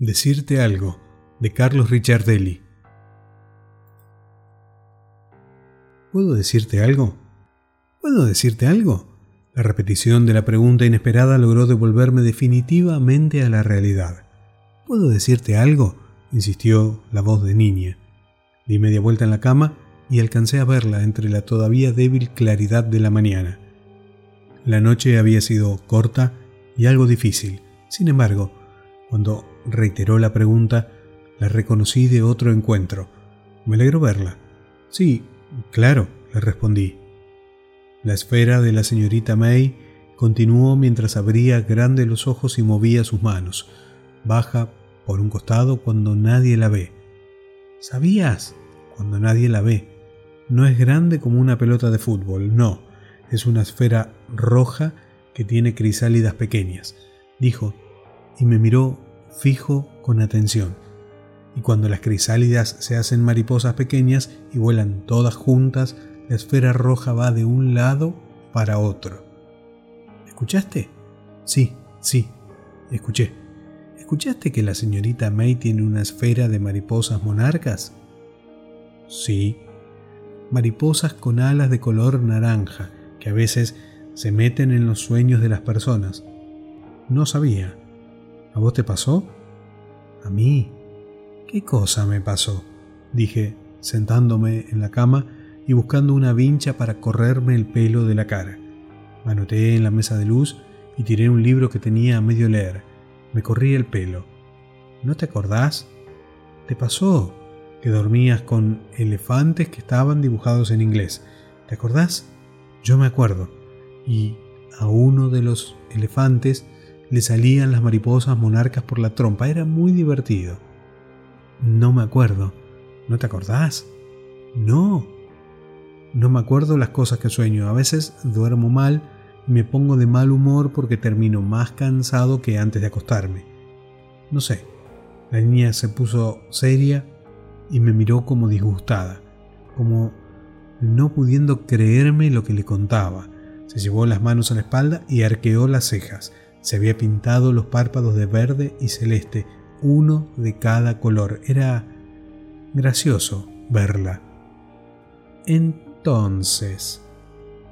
Decirte algo, de Carlos Ricciardelli. ¿Puedo decirte algo? ¿Puedo decirte algo? La repetición de la pregunta inesperada logró devolverme definitivamente a la realidad. ¿Puedo decirte algo? insistió la voz de niña. Di media vuelta en la cama y alcancé a verla entre la todavía débil claridad de la mañana. La noche había sido corta y algo difícil. Sin embargo, cuando reiteró la pregunta, la reconocí de otro encuentro. Me alegro verla. Sí, claro, le respondí. La esfera de la señorita May continuó mientras abría grande los ojos y movía sus manos. Baja por un costado cuando nadie la ve. ¿Sabías? Cuando nadie la ve. No es grande como una pelota de fútbol, no. Es una esfera roja que tiene crisálidas pequeñas, dijo, y me miró fijo con atención. Y cuando las crisálidas se hacen mariposas pequeñas y vuelan todas juntas, la esfera roja va de un lado para otro. ¿Escuchaste? Sí, sí, escuché. ¿Escuchaste que la señorita May tiene una esfera de mariposas monarcas? Sí. Mariposas con alas de color naranja, que a veces se meten en los sueños de las personas. No sabía. ¿A vos te pasó? ¿A mí? ¿Qué cosa me pasó? dije, sentándome en la cama y buscando una vincha para correrme el pelo de la cara. Me anoté en la mesa de luz y tiré un libro que tenía a medio leer. Me corrí el pelo. ¿No te acordás? ¿Te pasó que dormías con elefantes que estaban dibujados en inglés? ¿Te acordás? Yo me acuerdo. Y a uno de los elefantes le salían las mariposas monarcas por la trompa. Era muy divertido. No me acuerdo. ¿No te acordás? No. No me acuerdo las cosas que sueño. A veces duermo mal me pongo de mal humor porque termino más cansado que antes de acostarme. No sé. La niña se puso seria y me miró como disgustada, como no pudiendo creerme lo que le contaba. Se llevó las manos a la espalda y arqueó las cejas. Se había pintado los párpados de verde y celeste, uno de cada color. Era gracioso verla. Entonces,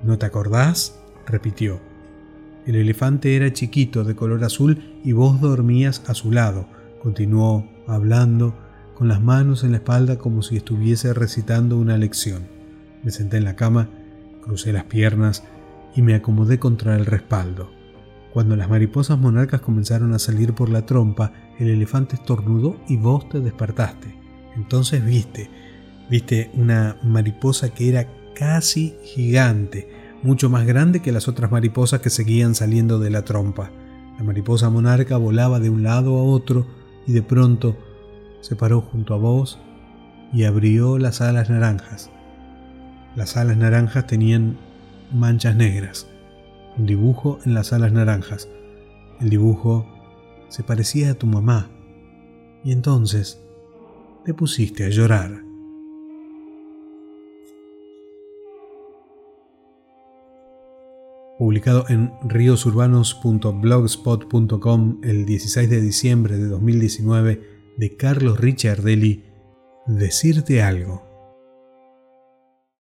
¿no te acordás? repitió. El elefante era chiquito, de color azul, y vos dormías a su lado. Continuó hablando, con las manos en la espalda como si estuviese recitando una lección. Me senté en la cama, crucé las piernas y me acomodé contra el respaldo. Cuando las mariposas monarcas comenzaron a salir por la trompa, el elefante estornudó y vos te despertaste. Entonces viste, viste una mariposa que era casi gigante, mucho más grande que las otras mariposas que seguían saliendo de la trompa. La mariposa monarca volaba de un lado a otro y de pronto se paró junto a vos y abrió las alas naranjas. Las alas naranjas tenían manchas negras un dibujo en las alas naranjas. El dibujo se parecía a tu mamá. Y entonces te pusiste a llorar. Publicado en riosurbanos.blogspot.com el 16 de diciembre de 2019 de Carlos Ricciardelli, Decirte algo.